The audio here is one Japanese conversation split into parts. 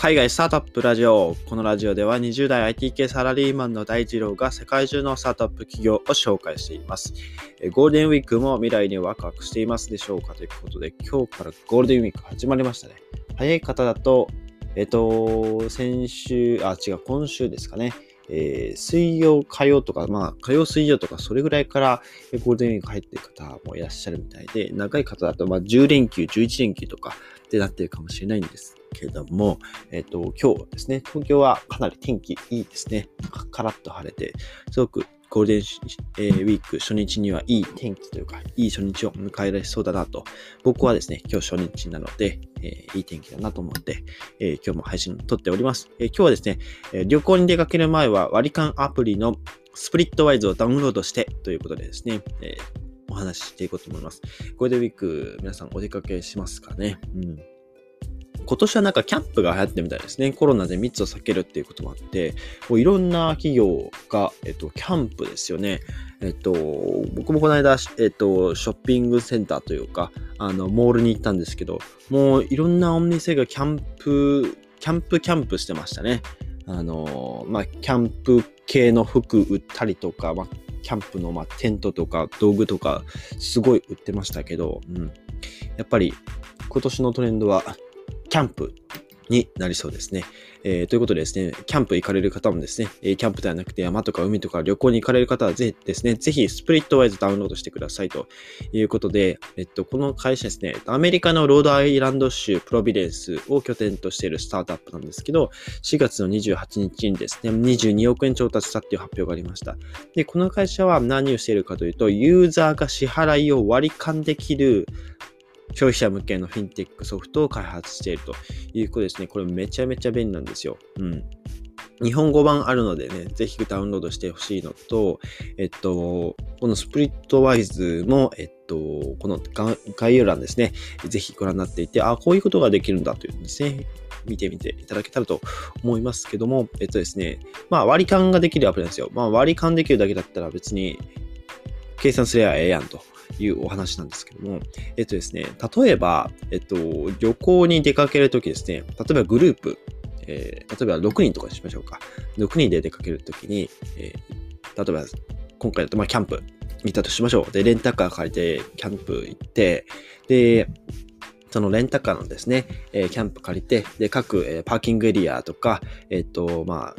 海外スタートアップラジオ。このラジオでは20代 IT 系サラリーマンの大二郎が世界中のスタートアップ企業を紹介しています。ゴールデンウィークも未来にワクワクしていますでしょうかということで、今日からゴールデンウィーク始まりましたね。早い方だと、えっと、先週、あ、違う、今週ですかね。えー、水曜、火曜とか、まあ、火曜、水曜とか、それぐらいからゴールデンウィーク入ってる方もいらっしゃるみたいで、長い方だと、まあ、10連休、11連休とかってなってるかもしれないんですけれども、えっ、と、今日ですね、東京はかなり天気いいですね。カラッと晴れて、すごくゴールデン、えー、ウィーク初日にはいい天気というか、いい初日を迎えられそうだなと、僕はですね、今日初日なので、えー、いい天気だなと思って、えー、今日も配信を撮っております。え今日はですね、え旅行に出かける前は割り勘アプリのスプリットワイズをダウンロードしてということでですね、えお話ししていこうと思います。ゴールデンウィーク、皆さんお出かけしますかね？うん今年はなんかキャンプが流行ってみたいですね。コロナで密を避けるっていうこともあって、もういろんな企業が、えっと、キャンプですよね。えっと、僕もこの間、えっと、ショッピングセンターというか、あの、モールに行ったんですけど、もういろんなお店がキャンプ、キャンプキャンプしてましたね。あの、まあ、キャンプ系の服売ったりとか、まあ、キャンプの、ま、テントとか道具とか、すごい売ってましたけど、うん。やっぱり、今年のトレンドは、キャンプになりそうですね。えー、ということでですね、キャンプ行かれる方もですね、えキャンプではなくて山とか海とか旅行に行かれる方はぜひですね、ぜひスプリットワイズダウンロードしてくださいということで、えっと、この会社ですね、アメリカのロードアイランド州プロビデンスを拠点としているスタートアップなんですけど、4月の28日にですね、22億円調達したっていう発表がありました。で、この会社は何をしているかというと、ユーザーが支払いを割り勘できる消費者向けのフィンテックソフトを開発しているということですね。これめちゃめちゃ便利なんですよ。うん。日本語版あるのでね、ぜひダウンロードしてほしいのと、えっと、このスプリットワイズも、えっと、この概要欄ですね、ぜひご覧になっていて、あ、こういうことができるんだというんですね、見てみていただけたらと思いますけども、えっとですね、まあ割り勘ができるアプリなんですよ。まあ割り勘できるだけだったら別に計算すればええやんというお話なんですけども、えっとですね、例えば、えっと、旅行に出かけるときですね、例えばグループ、えー、例えば6人とかにしましょうか。6人で出かけるときに、えー、例えば今回だとまあキャンプ行ったとしましょう。で、レンタカー借りてキャンプ行って、で、そのレンタカーのですね、えー、キャンプ借りて、で、各、えー、パーキングエリアとか、えっ、と、まあ、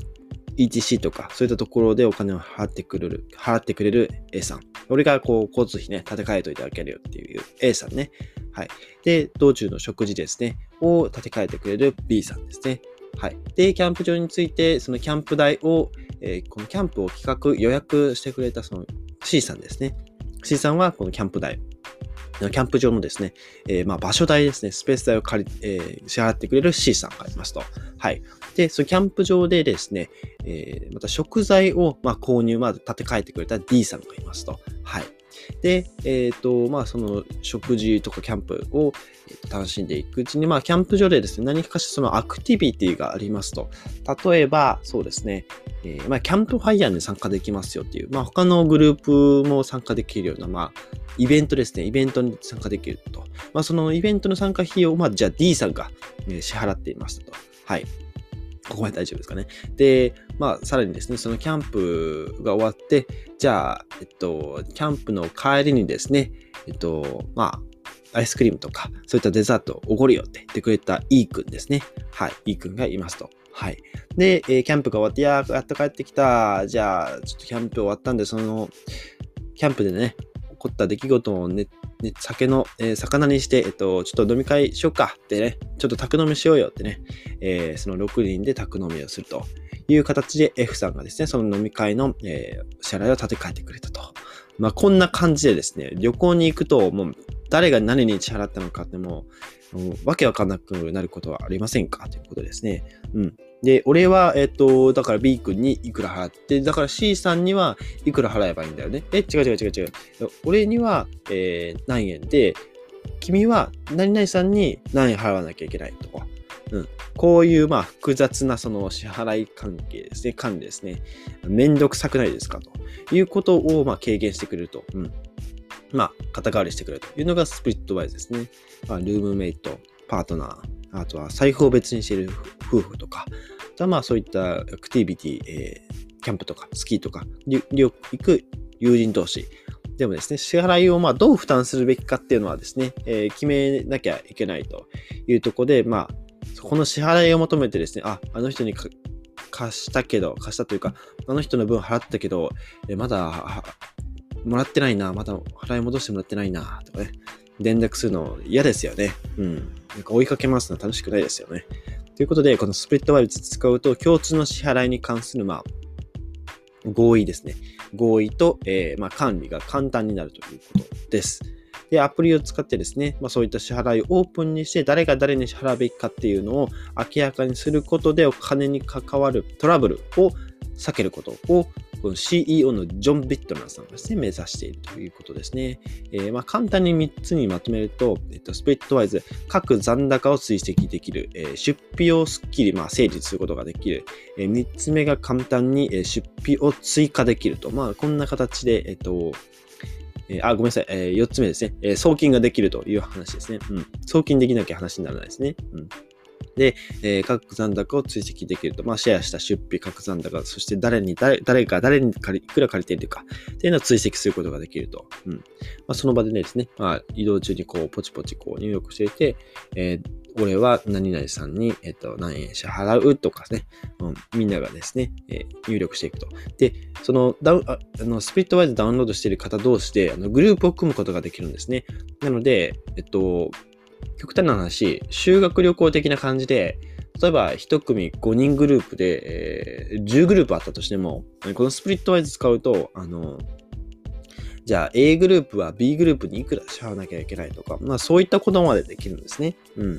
ETC とか、そういったところでお金を払ってくれる、払ってくれる A さん。俺がこう、交通費ね、立て替えといてあげるよっていう A さんね。はい。で、道中の食事ですね、を立て替えてくれる B さんですね。はい。で、キャンプ場について、そのキャンプ代を、えー、このキャンプを企画、予約してくれたその C さんですね。C さんはこのキャンプ代キャンプ場のですね、えー、まあ場所代ですね、スペース代を借り、えー、支払ってくれる C さんがいますと。はい。で、そのキャンプ場でですね、えー、また食材を、まあ、購入まで立て替えてくれた D さんがいますと。はい。で、えっ、と、まあ、その食事とかキャンプを楽しんでいくうちに、まあ、キャンプ場でですね、何かしらそのアクティビティがありますと。例えば、そうですね、えー、まあ、キャンプファイヤーに参加できますよっていう、まあ、他のグループも参加できるような、まあ、イベントですね、イベントに参加できると。まあ、そのイベントの参加費用を、まあ、じゃあ D さんが支払っていましたと。はい。ここまで大丈夫ですかね。で、まあ、さらにですね、そのキャンプが終わって、じゃあ、えっと、キャンプの帰りにですね、えっと、まあ、アイスクリームとか、そういったデザートをおごるよって言ってくれた E 君ですね。はい、E 君がいますと。はい。で、えー、キャンプが終わって、いや、やっと帰ってきた。じゃあ、ちょっとキャンプ終わったんで、その、キャンプでね、起こった出来事をね、ね、酒の、えー、魚にして、えっと、ちょっと飲み会しようかってね、ちょっと宅飲みしようよってね、えー、その6人で宅飲みをするという形で F さんがですね、その飲み会の、えー、支払いを立て替えてくれたと。まあ、こんな感じでですね、旅行に行くと、もう、誰が何に支払ったのかってもう、もわけわかんなくなることはありませんか？ということですね。うん。で、俺は、えっと、だから B 君にいくら払って、だから C さんにはいくら払えばいいんだよね。え、違う違う違う違う。俺には、えー、何円で、君は何々さんに何円払わなきゃいけないとか。うん。こういう、まあ、複雑なその支払い関係ですね、管理ですね。めんどくさくないですか？ということを、まあ、軽減してくれると。うん。まあ、肩代わりしてくれるというのがスプリットワイズですね。まあ、ルームメイト、パートナー、あとは財布を別にしている夫婦とか、あとはまあそういったアクティビティ、えー、キャンプとかスキーとか、行く友人同士でもですね、支払いをまあどう負担するべきかっていうのはですね、えー、決めなきゃいけないというところで、まあ、この支払いを求めてですね、あ、あの人に貸したけど、貸したというか、あの人の分払ったけど、えまだもらってないな、まだ払い戻してもらってないな、とかね、連絡するの嫌ですよね。うん。なんか追いかけますのは楽しくないですよね。ということで、このスプリットワイルズ使うと、共通の支払いに関する、まあ、合意ですね。合意と、えー、まあ、管理が簡単になるということです。で、アプリを使ってですね、まあ、そういった支払いをオープンにして、誰が誰に支払うべきかっていうのを明らかにすることで、お金に関わるトラブルを避けることをこの CEO のジョン・ビットナーさんがですね、目指しているということですね。えー、まあ簡単に3つにまとめると、えっと、スプリットワイズ、各残高を追跡できる、えー、出費をすっきり、まあ、整理することができる、えー、3つ目が簡単に、出費を追加できると、まあこんな形で、えっと、えあ、ごめんなさい。え、4つ目ですね、え、送金ができるという話ですね。うん。送金できなきゃ話にならないですね。うん。で、えー、各残高を追跡できると。まあ、シェアした出費、各残高、そして誰に、誰、誰が誰に借り、いくら借りているか、っていうのを追跡することができると。うん。まあ、その場でねですね、まあ、移動中にこう、ポチポチこう入力していて、えー、俺は何々さんに、えっと、何円支払うとかね、うん、みんながですね、えー、入力していくと。で、そのダウああのスプリットワイズダウンロードしている方同士であのグループを組むことができるんですね。なので、えっと、極端な話、修学旅行的な感じで、例えば1組5人グループで、えー、10グループあったとしても、このスプリットワイズ使うと、あの、じゃあ A グループは B グループにいくら支払わなきゃいけないとか、まあそういったことまでできるんですね。うん。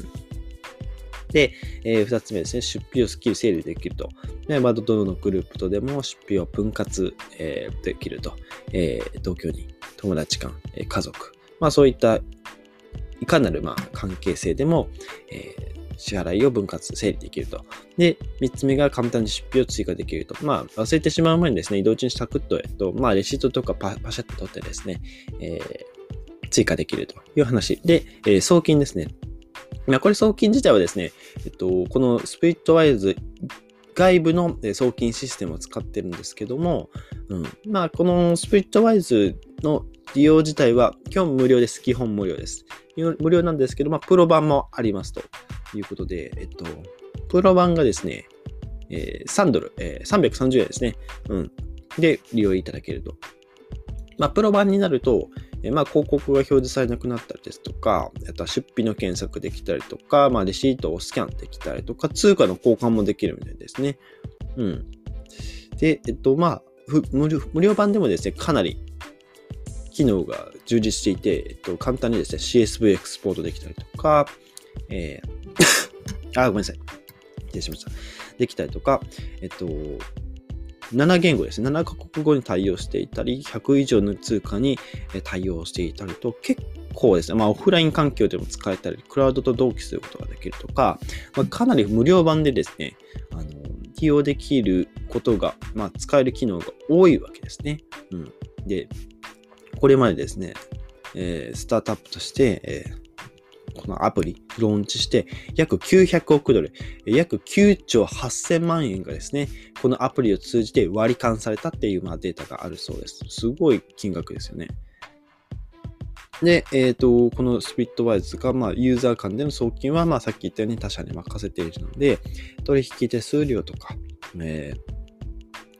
で、えー、2つ目ですね、出費をスッキリ整理できると。でまあ、どのグループとでも出費を分割、えー、できると。えー、同居人、友達間、え家族。まあそういったいかなるまあ関係性でも、えー、支払いを分割、整理できると。で、3つ目が簡単に出費を追加できると。まあ、忘れてしまう前にですね、移動中にサクッと、えっと、まあ、レシートとかパシャッと取ってですね、えー、追加できるという話。で、えー、送金ですね。まあ、これ送金自体はですね、えっと、このスプリットワイズ外部の送金システムを使ってるんですけども、うん、まあ、このスプリットワイズの利用自体は基本無料です。基本無料です。無料なんですけど、まあ、プロ版もありますということで、えっと、プロ版がですね、えー、3ドル、えー、330円ですね。うん。で、利用いただけると。まあ、プロ版になると、えー、まあ、広告が表示されなくなったりですとか、あとは出費の検索できたりとか、まあ、レシートをスキャンできたりとか、通貨の交換もできるみたいですね。うん。で、えっと、まあ、無料無料版でもですね、かなり機能が充実していて、えっと、簡単にですね、CSV エクスポートできたりとか、えー、あ、ごめんなさい。失礼しました。できたりとか、えっと、7言語ですね。7カ国語に対応していたり、100以上の通貨に対応していたりと、結構ですね、まあオフライン環境でも使えたり、クラウドと同期することができるとか、まあ、かなり無料版でですね、あの、利用できることが、まあ使える機能が多いわけですね。うん。で、これまでですね、えー、スタートアップとして、えー、このアプリ、ローンチして、約900億ドル、約9兆8000万円がですね、このアプリを通じて割り勘されたっていう、まあ、データがあるそうです。すごい金額ですよね。で、えっ、ー、と、このスピットワイズが、まあ、ユーザー間での送金は、まあ、さっき言ったように他社に任せているので、取引手数料とか、えー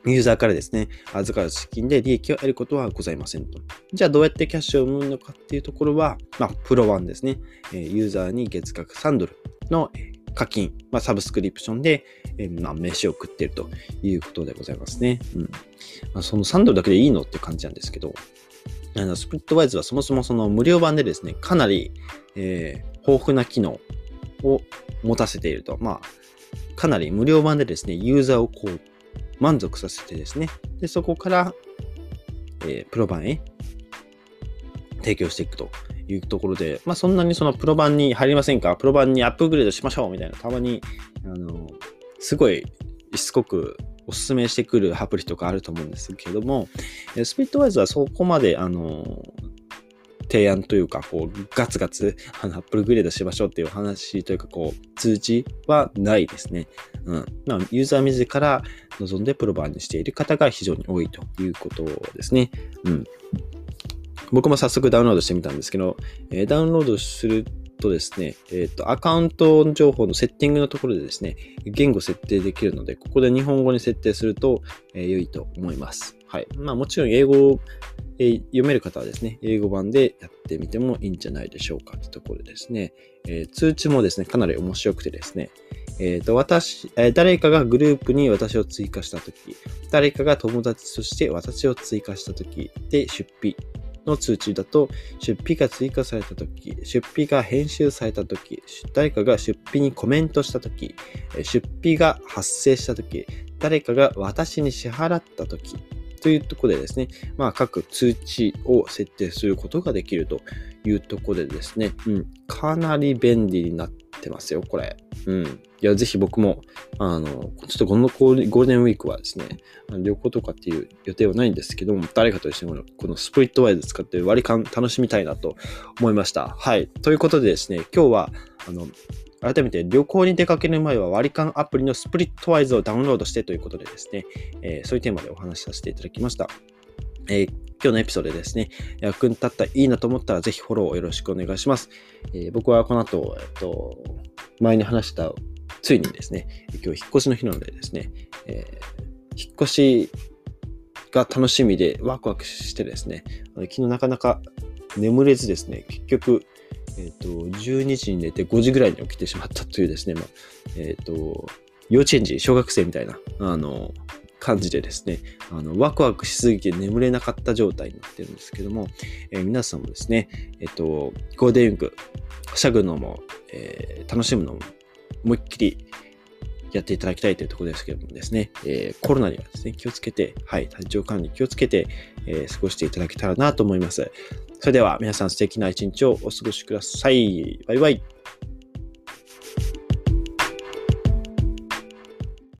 ユーザーからですね、預かる資金で利益を得ることはございませんと。じゃあどうやってキャッシュを生むのかっていうところは、まあ、プロワンですね。ユーザーに月額3ドルの課金、まあ、サブスクリプションで、えー、まあ、飯を食っているということでございますね。うん。まあ、その3ドルだけでいいのって感じなんですけど、あのスプリットワイズはそもそもその無料版でですね、かなり、えー、豊富な機能を持たせていると。まあ、かなり無料版でですね、ユーザーをこう満足させてですね、でそこから、えー、プロ版へ提供していくというところで、まあそんなにそのプロ版に入りませんか？プロ版にアップグレードしましょうみたいな、たまに、あの、すごいしつこくおすすめしてくるアプリとかあると思うんですけども、スピットワイズはそこまで、あの、提案というか、こう、ガツガツ、あの、アップルグレードしましょうっていう話というか、こう、通知はないですね。うん。まあ、ユーザー自ら望んでプロバーにしている方が非常に多いということですね。うん。僕も早速ダウンロードしてみたんですけど、えー、ダウンロードするとですね、えっ、ー、と、アカウント情報のセッティングのところでですね、言語設定できるので、ここで日本語に設定すると、えー、良いと思います。はい。まあもちろん英語えー、読める方はですね、英語版でやってみてもいいんじゃないでしょうか。というところですね、えー、通知もですね、かなり面白くてですね、えっ、と、私、え誰かがグループに私を追加したとき、誰かが友達として私を追加したときで出費の通知だと、出費が追加されたとき、出費が編集されたとき、誰かが出費にコメントしたとき、出費が発生したとき、誰かが私に支払ったとき、というところでですね、まあ、各通知を設定することができるというところでですね、うん、かなり便利になってますよ、これ。うん。いや、ぜひ僕も、あの、ちょっとこのゴールデンウィークはですね、旅行とかっていう予定はないんですけども、誰かと一緒にこのスプリットワイズ使って割り勘楽しみたいなと思いました。はい。ということでですね、今日は、あの、改めて旅行に出かける前は割り勘アプリのスプリットワイズをダウンロードしてということでですね、えー、そういうテーマでお話しさせていただきました。えー、今日のエピソードでですね、役に立ったいいなと思ったらぜひフォローをよろしくお願いします。えー、僕はこの後、えっと、前に話した、ついにですね、今日引っ越しの日なのでですね、えー、引っ越しが楽しみでワクワクしてですね、昨日なかなか眠れずですね、結局、えっ、ー、と、12時に寝て5時ぐらいに起きてしまったというですね、まあ、え、ー、と、幼稚園児、小学生みたいな、あの、感じでですね、あの、ワクワクしすぎて眠れなかった状態になってるんですけども、えー、皆さんもですね、えっ、と、ゴールデンウィーク、はしゃぐのも、え楽しむのも、思いっきりやっていただきたいというところですけどもですね、え、コロナにはですね、気をつけて、はい、体調管理気をつけて、え、過ごしていただけたらなと思います。それでは皆さん素敵な一日をお過ごしください。バイバイ。